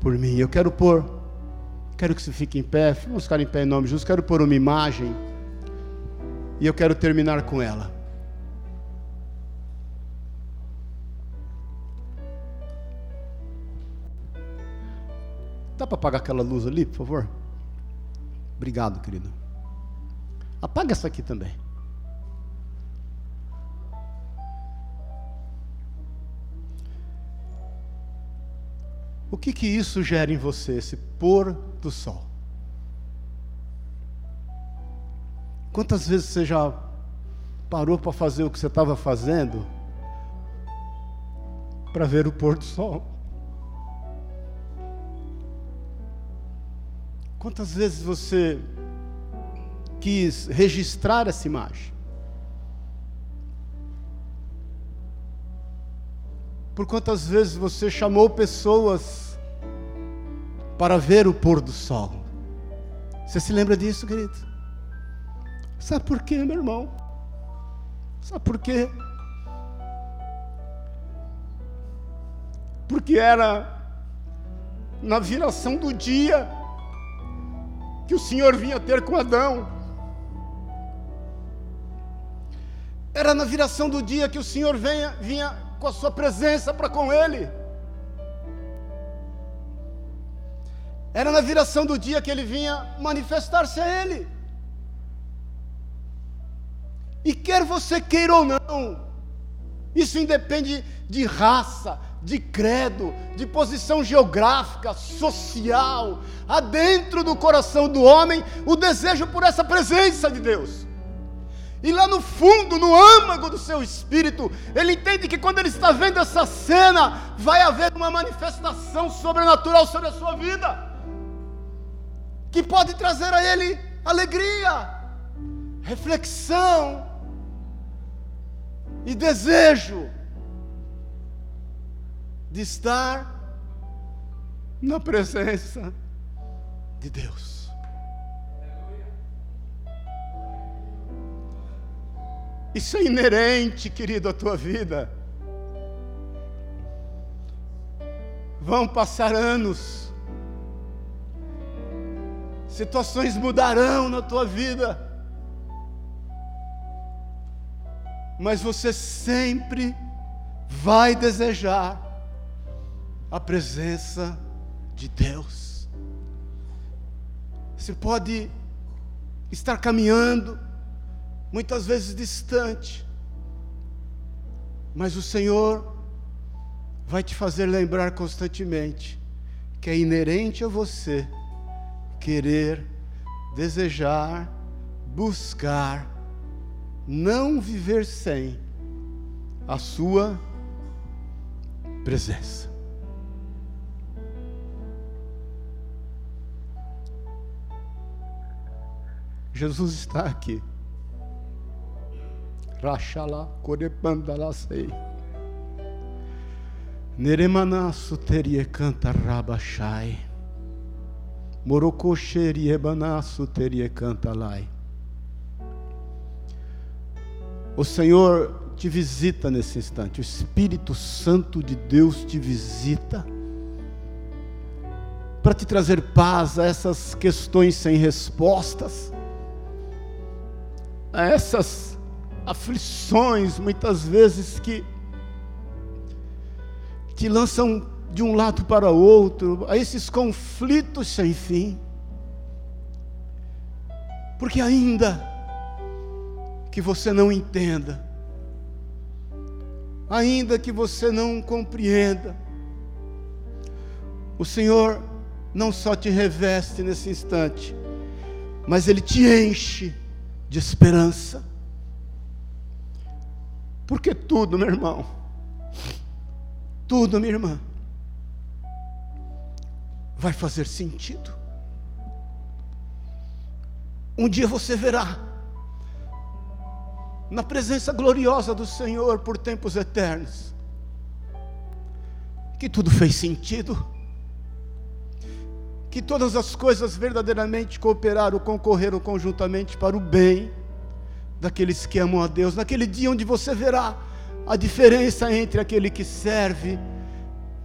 por mim. Eu quero pôr, quero que você fique em pé, vamos ficar em pé em nome de Jesus. Quero pôr uma imagem e eu quero terminar com ela. Dá para apagar aquela luz ali, por favor? Obrigado, querido. Apaga essa aqui também. O que que isso gera em você, esse pôr do sol? Quantas vezes você já parou para fazer o que você estava fazendo para ver o pôr do sol? Quantas vezes você quis registrar essa imagem? Por quantas vezes você chamou pessoas para ver o pôr do sol? Você se lembra disso, querido? Sabe por quê, meu irmão? Sabe por quê? Porque era na viração do dia que o Senhor vinha ter com Adão. Era na viração do dia que o Senhor vinha, vinha com a sua presença para com ele. Era na viração do dia que ele vinha manifestar-se a ele. E quer você queira ou não, isso independe de raça, de credo, de posição geográfica, social, há dentro do coração do homem o desejo por essa presença de Deus. E lá no fundo, no âmago do seu espírito, ele entende que quando ele está vendo essa cena, vai haver uma manifestação sobrenatural sobre a sua vida, que pode trazer a ele alegria, reflexão e desejo de estar na presença de Deus. Isso é inerente, querido, à tua vida. Vão passar anos, situações mudarão na tua vida, mas você sempre vai desejar a presença de Deus. Você pode estar caminhando, muitas vezes distante, mas o Senhor vai te fazer lembrar constantemente que é inerente a você querer, desejar, buscar, não viver sem a Sua presença. Jesus está aqui. Rachala Korepandala sei. Neremanasu terie canta rabachai. Morocoxeri ebanasu terie canta lai. O Senhor te visita nesse instante, o Espírito Santo de Deus te visita para te trazer paz a essas questões sem respostas, a essas aflições, muitas vezes que te lançam de um lado para o outro, a esses conflitos sem fim. Porque ainda que você não entenda, ainda que você não compreenda, o Senhor não só te reveste nesse instante, mas Ele te enche de esperança porque tudo, meu irmão, tudo, minha irmã, vai fazer sentido. Um dia você verá, na presença gloriosa do Senhor por tempos eternos, que tudo fez sentido, que todas as coisas verdadeiramente cooperaram, concorreram conjuntamente para o bem daqueles que amam a Deus, naquele dia onde você verá a diferença entre aquele que serve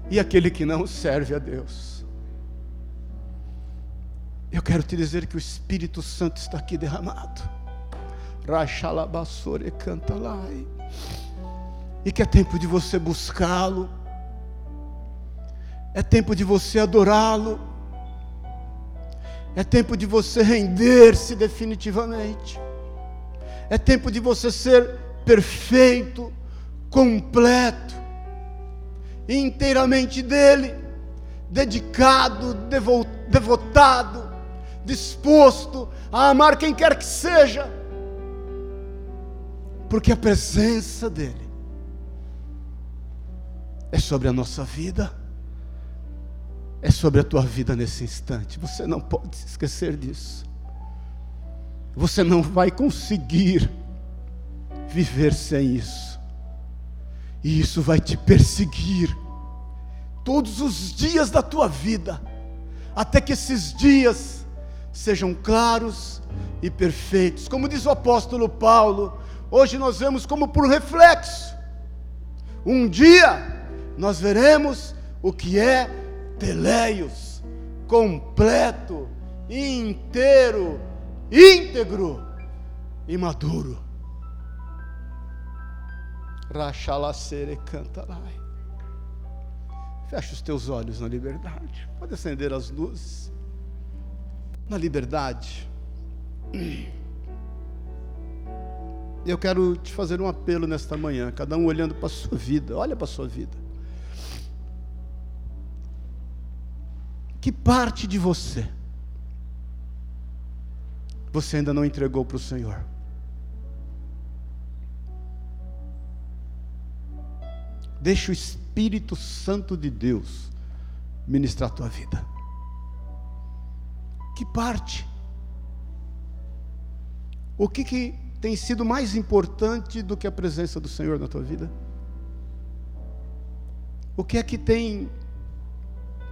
e aquele que não serve a Deus. Eu quero te dizer que o Espírito Santo está aqui derramado. Rachalabassore canta lá. E que é tempo de você buscá-lo. É tempo de você adorá-lo. É tempo de você render-se definitivamente. É tempo de você ser perfeito, completo, inteiramente dele, dedicado, devotado, disposto a amar quem quer que seja, porque a presença dele é sobre a nossa vida, é sobre a tua vida nesse instante. Você não pode esquecer disso. Você não vai conseguir viver sem isso. E isso vai te perseguir todos os dias da tua vida, até que esses dias sejam claros e perfeitos. Como diz o apóstolo Paulo, hoje nós vemos como por reflexo. Um dia nós veremos o que é teleios, completo, inteiro, íntegro e maduro. Rachalacere canta lá. Fecha os teus olhos na liberdade. Pode acender as luzes. Na liberdade. Eu quero te fazer um apelo nesta manhã, cada um olhando para a sua vida. Olha para a sua vida. Que parte de você você ainda não entregou para o Senhor? Deixa o Espírito Santo de Deus ministrar a tua vida. Que parte? O que, que tem sido mais importante do que a presença do Senhor na tua vida? O que é que tem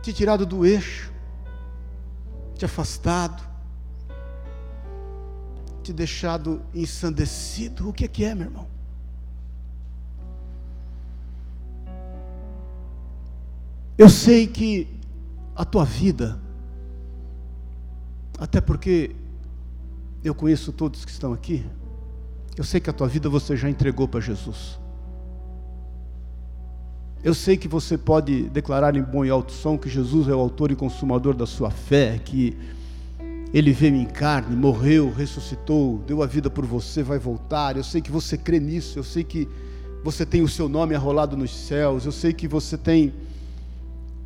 te tirado do eixo, te afastado, te deixado ensandecido? O que é que é, meu irmão? Eu sei que a tua vida, até porque eu conheço todos que estão aqui, eu sei que a tua vida você já entregou para Jesus. Eu sei que você pode declarar em bom e alto som que Jesus é o autor e consumador da sua fé, que ele veio em carne, morreu, ressuscitou, deu a vida por você, vai voltar. Eu sei que você crê nisso, eu sei que você tem o seu nome arrolado nos céus, eu sei que você tem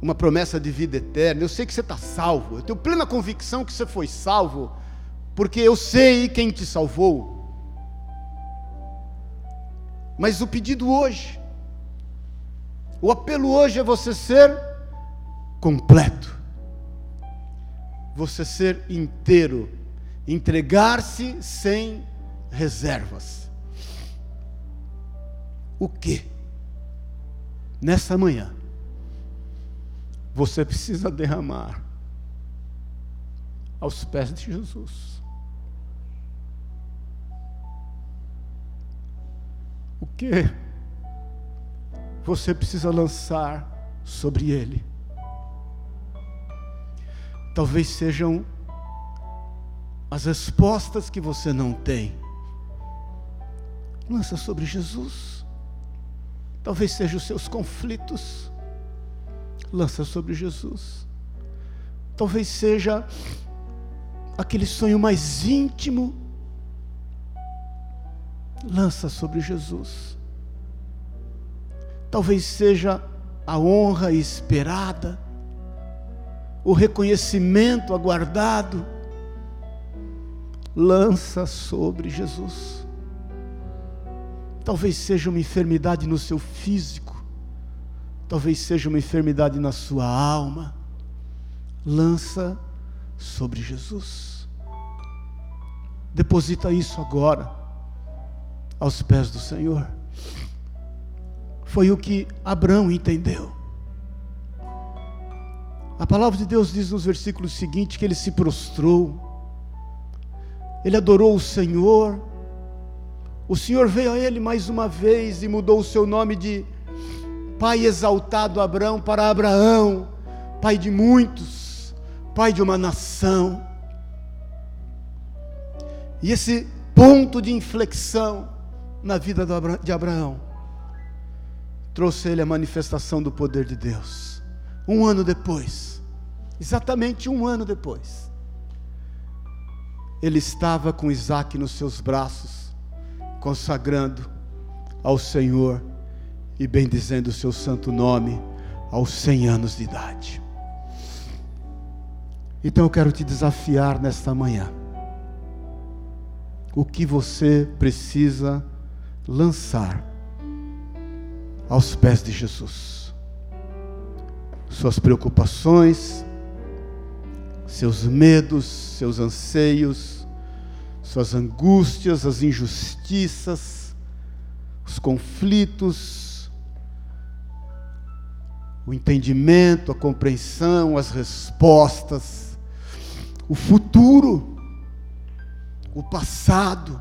uma promessa de vida eterna. Eu sei que você está salvo. Eu tenho plena convicção que você foi salvo, porque eu sei quem te salvou. Mas o pedido hoje, o apelo hoje é você ser completo, você ser inteiro, entregar-se sem reservas. O que? Nessa manhã você precisa derramar aos pés de Jesus. O que você precisa lançar sobre ele? Talvez sejam as respostas que você não tem. Lança sobre Jesus. Talvez sejam os seus conflitos lança sobre Jesus. Talvez seja aquele sonho mais íntimo, lança sobre Jesus. Talvez seja a honra esperada, o reconhecimento aguardado, lança sobre Jesus. Talvez seja uma enfermidade no seu físico, talvez seja uma enfermidade na sua alma, lança sobre Jesus. Deposita isso agora aos pés do Senhor. Foi o que Abraão entendeu. A palavra de Deus diz nos versículos seguintes que ele se prostrou, ele adorou o Senhor, o Senhor veio a ele mais uma vez e mudou o seu nome de Pai exaltado Abraão para Abraão, pai de muitos, pai de uma nação. E esse ponto de inflexão na vida de Abraão trouxe ele a manifestação do poder de Deus. Um ano depois, exatamente um ano depois, ele estava com Isaac nos seus braços, consagrando ao Senhor e bendizendo o seu santo nome aos 100 anos de idade. Então eu quero te desafiar nesta manhã. O que você precisa lançar aos pés de Jesus? Suas preocupações, seus medos, seus anseios, suas angústias, as injustiças, os conflitos, o entendimento, a compreensão, as respostas, o futuro, o passado.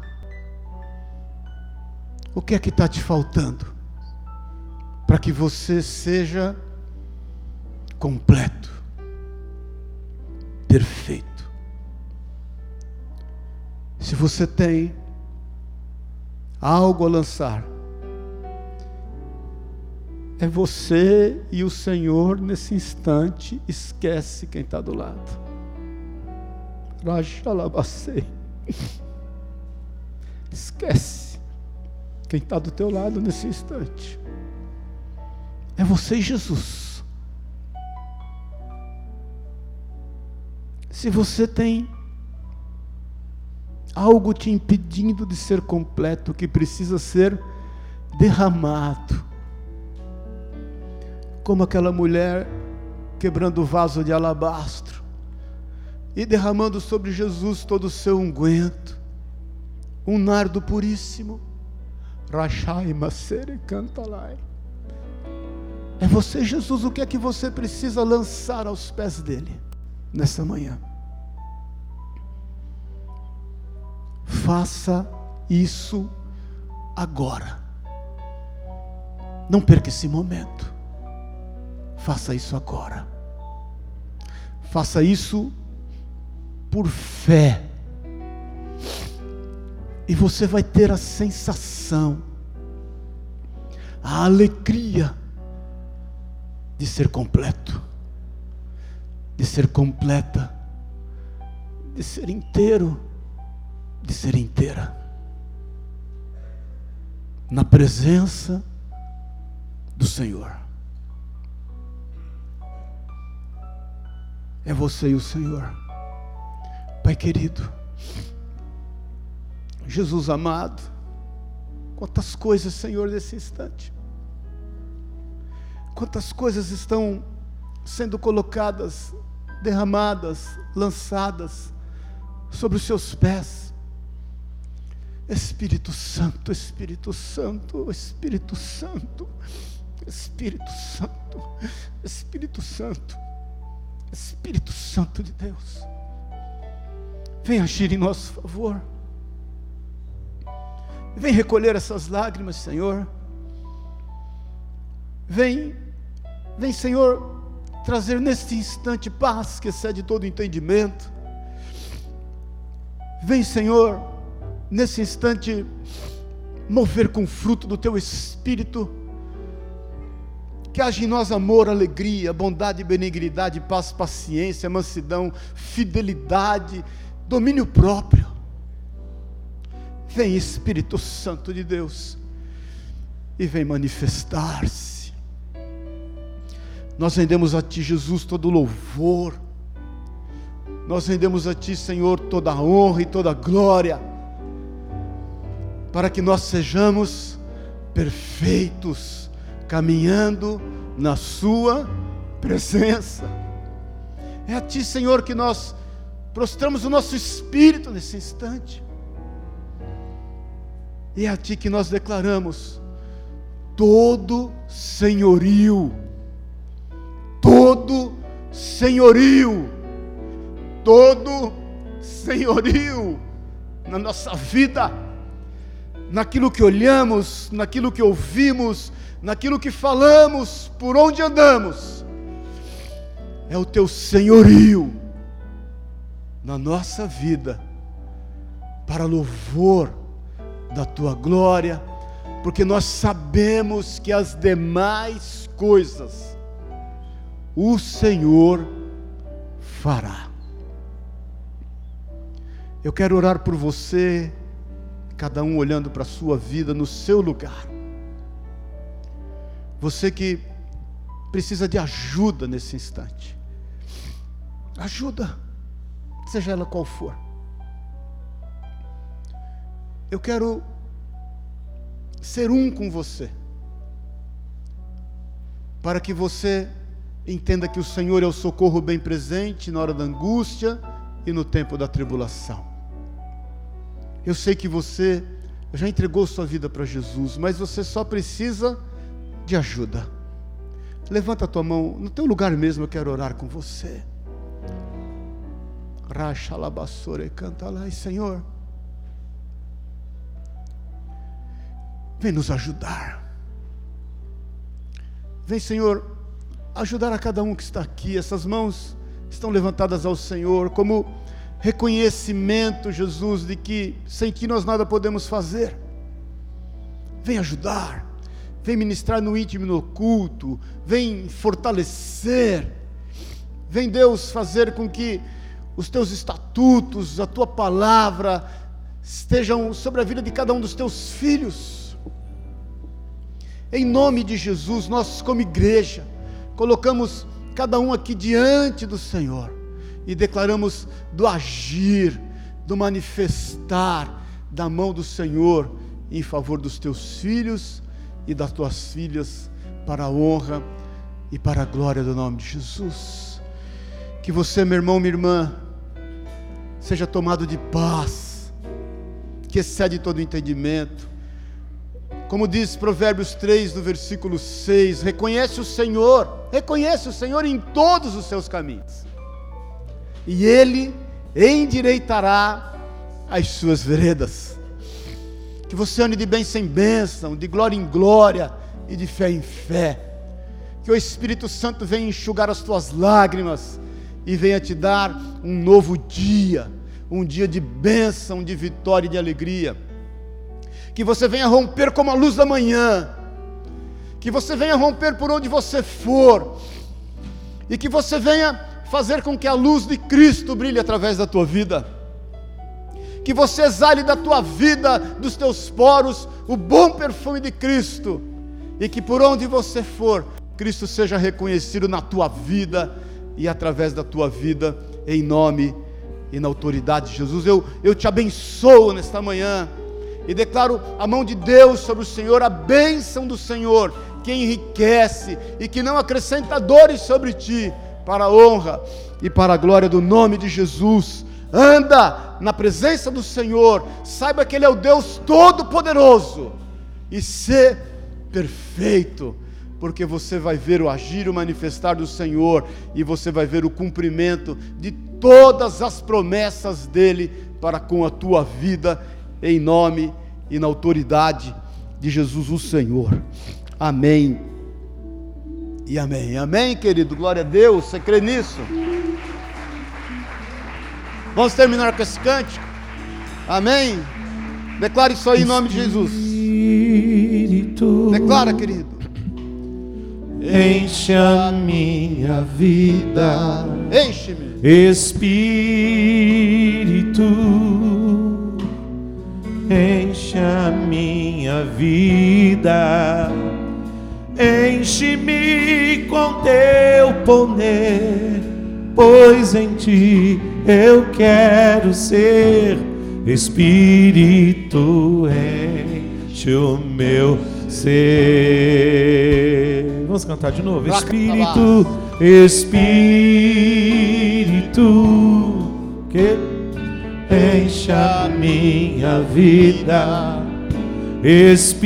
O que é que está te faltando para que você seja completo, perfeito? Se você tem algo a lançar, é você e o Senhor nesse instante, esquece quem está do lado. Rajalabacei. Esquece quem está do teu lado nesse instante. É você e Jesus. Se você tem algo te impedindo de ser completo, que precisa ser derramado. Como aquela mulher quebrando o vaso de alabastro e derramando sobre Jesus todo o seu unguento, um nardo puríssimo. Rachai Masere Cantalai. É você, Jesus, o que é que você precisa lançar aos pés dele nessa manhã? Faça isso agora. Não perca esse momento. Faça isso agora. Faça isso por fé. E você vai ter a sensação, a alegria de ser completo, de ser completa, de ser inteiro de ser inteira. Na presença do Senhor. É você e o Senhor. Pai querido, Jesus amado, quantas coisas, Senhor, nesse instante. Quantas coisas estão sendo colocadas, derramadas, lançadas sobre os seus pés. Espírito Santo, Espírito Santo, Espírito Santo, Espírito Santo, Espírito Santo, Espírito Santo de Deus, vem agir em nosso favor, vem recolher essas lágrimas, Senhor, vem, vem, Senhor, trazer neste instante paz que excede todo entendimento, vem, Senhor, nesse instante, mover com fruto do teu espírito, que haja em nós amor, alegria, bondade, benignidade, paz, paciência, mansidão, fidelidade, domínio próprio. Vem Espírito Santo de Deus e vem manifestar-se. Nós rendemos a Ti, Jesus, todo louvor. Nós rendemos a Ti, Senhor, toda honra e toda glória para que nós sejamos perfeitos, caminhando na Sua presença. É a Ti, Senhor, que nós prostramos o nosso espírito nesse instante. E é a Ti que nós declaramos todo senhorio, todo senhorio, todo senhorio na nossa vida naquilo que olhamos, naquilo que ouvimos, naquilo que falamos, por onde andamos, é o teu senhorio na nossa vida, para louvor da tua glória, porque nós sabemos que as demais coisas o Senhor fará. Eu quero orar por você, cada um olhando para a sua vida no seu lugar. Você que precisa de ajuda nesse instante. Ajuda, seja ela qual for. Eu quero ser um com você, para que você entenda que o Senhor é o socorro bem presente na hora da angústia e no tempo da tribulação. Eu sei que você já entregou sua vida para Jesus, mas você só precisa de ajuda. Levanta a tua mão, no teu lugar mesmo eu quero orar com você. Racha labassora e canta lá, Senhor, vem nos ajudar. Vem, Senhor, ajudar a cada um que está aqui. Essas mãos estão levantadas ao Senhor como reconhecimento, Jesus, de que sem ti nós nada podemos fazer. Vem ajudar, vem ministrar no íntimo no oculto, vem fortalecer. Vem Deus fazer com que os teus estatutos, a tua palavra estejam sobre a vida de cada um dos teus filhos. Em nome de Jesus, nós como igreja colocamos cada um aqui diante do Senhor e declaramos do agir, do manifestar da mão do Senhor em favor dos teus filhos e das tuas filhas, para a honra e para a glória do nome de Jesus. Que você, meu irmão, minha irmã, seja tomado de paz, que excede todo entendimento. Como diz Provérbios 3, no versículo 6, reconhece o Senhor, reconhece o Senhor em todos os seus caminhos e ele endireitará as suas veredas. Que você ande de bem sem bênção, de glória em glória e de fé em fé. Que o Espírito Santo venha enxugar as tuas lágrimas e venha te dar um novo dia, um dia de bênção, de vitória e de alegria. Que você venha romper como a luz da manhã. Que você venha romper por onde você for. E que você venha fazer com que a luz de Cristo brilhe através da tua vida. Que você exale da tua vida, dos teus poros, o bom perfume de Cristo. E que por onde você for, Cristo seja reconhecido na tua vida e através da tua vida, em nome e na autoridade de Jesus. Eu, eu te abençoo nesta manhã e declaro a mão de Deus sobre o Senhor, a bênção do Senhor, que enriquece e que não acrescenta dores sobre ti, para a honra e para a glória do nome de Jesus. Anda na presença do Senhor, saiba que Ele é o Deus Todo-Poderoso e ser perfeito, porque você vai ver o agir, o manifestar do Senhor e você vai ver o cumprimento de todas as promessas dele para com a tua vida, em nome e na autoridade de Jesus o Senhor. Amém e amém. Amém, querido? Glória a Deus. Você crê nisso? Vamos terminar com esse cântico? Amém? Declare isso aí em nome de Jesus. Declara, querido. Enche a minha vida. Enche-me. Espírito. Minha vida Enche-me com teu poder, pois em ti eu quero ser. Espírito, enche o meu ser. Vamos cantar de novo. Espírito, Espírito, que enche a minha vida Espírito,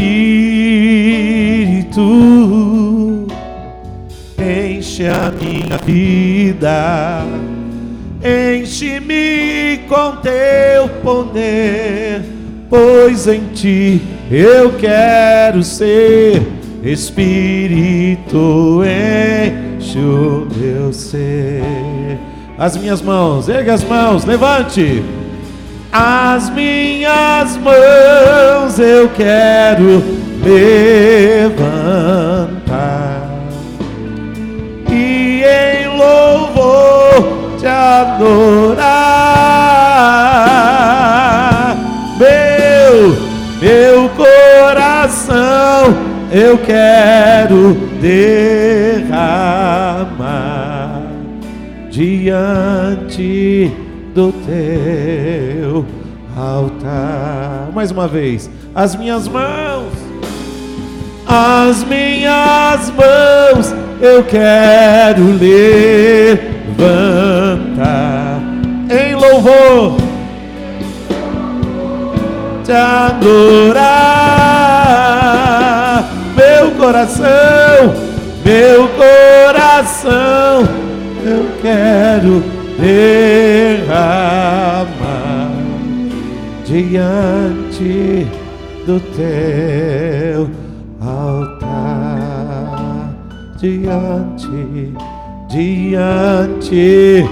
enche a minha vida, enche-me com teu poder, pois em ti Eu quero ser Espírito, enche o meu ser. As minhas mãos, ergue as mãos, levante. As minhas mãos eu quero levantar. E em louvor te adorar, meu, meu coração eu quero derramar diante do teu altar. Mais uma vez, as minhas mãos, as minhas mãos, eu quero levantar em louvor, te adorar, meu coração, meu coração, eu quero derramar diante do teu altar, diante, diante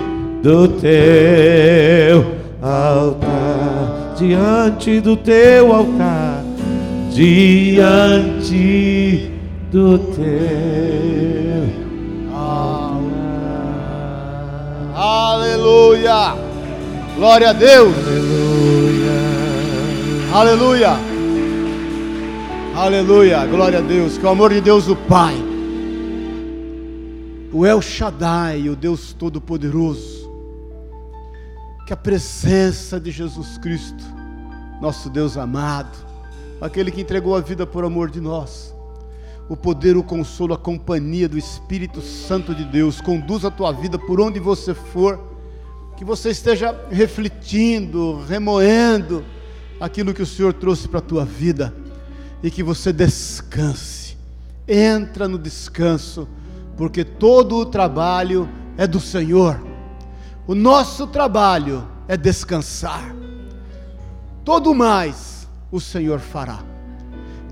do teu altar, diante do teu altar, diante do teu altar. Aleluia! Glória a Deus! Aleluia. Aleluia! Aleluia! Glória a Deus! Que o amor de Deus, o Pai, o El Shaddai, o Deus Todo-Poderoso, que a presença de Jesus Cristo, nosso Deus amado, aquele que entregou a vida por amor de nós, o poder, o consolo, a companhia do Espírito Santo de Deus, conduz a tua vida por onde você for, que você esteja refletindo, remoendo aquilo que o Senhor trouxe para a tua vida e que você descanse. Entra no descanso, porque todo o trabalho é do Senhor. O nosso trabalho é descansar. Todo mais o Senhor fará.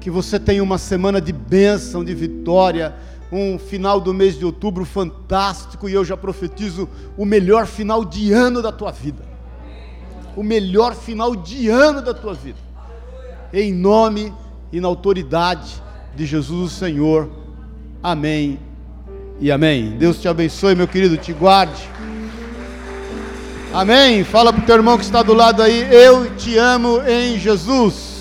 Que você tenha uma semana de bênção, de vitória, um final do mês de outubro fantástico e eu já profetizo o melhor final de ano da tua vida. O melhor final de ano da tua vida. Em nome e na autoridade de Jesus o Senhor. Amém e amém. Deus te abençoe, meu querido, te guarde. Amém. Fala para o teu irmão que está do lado aí, eu te amo em Jesus.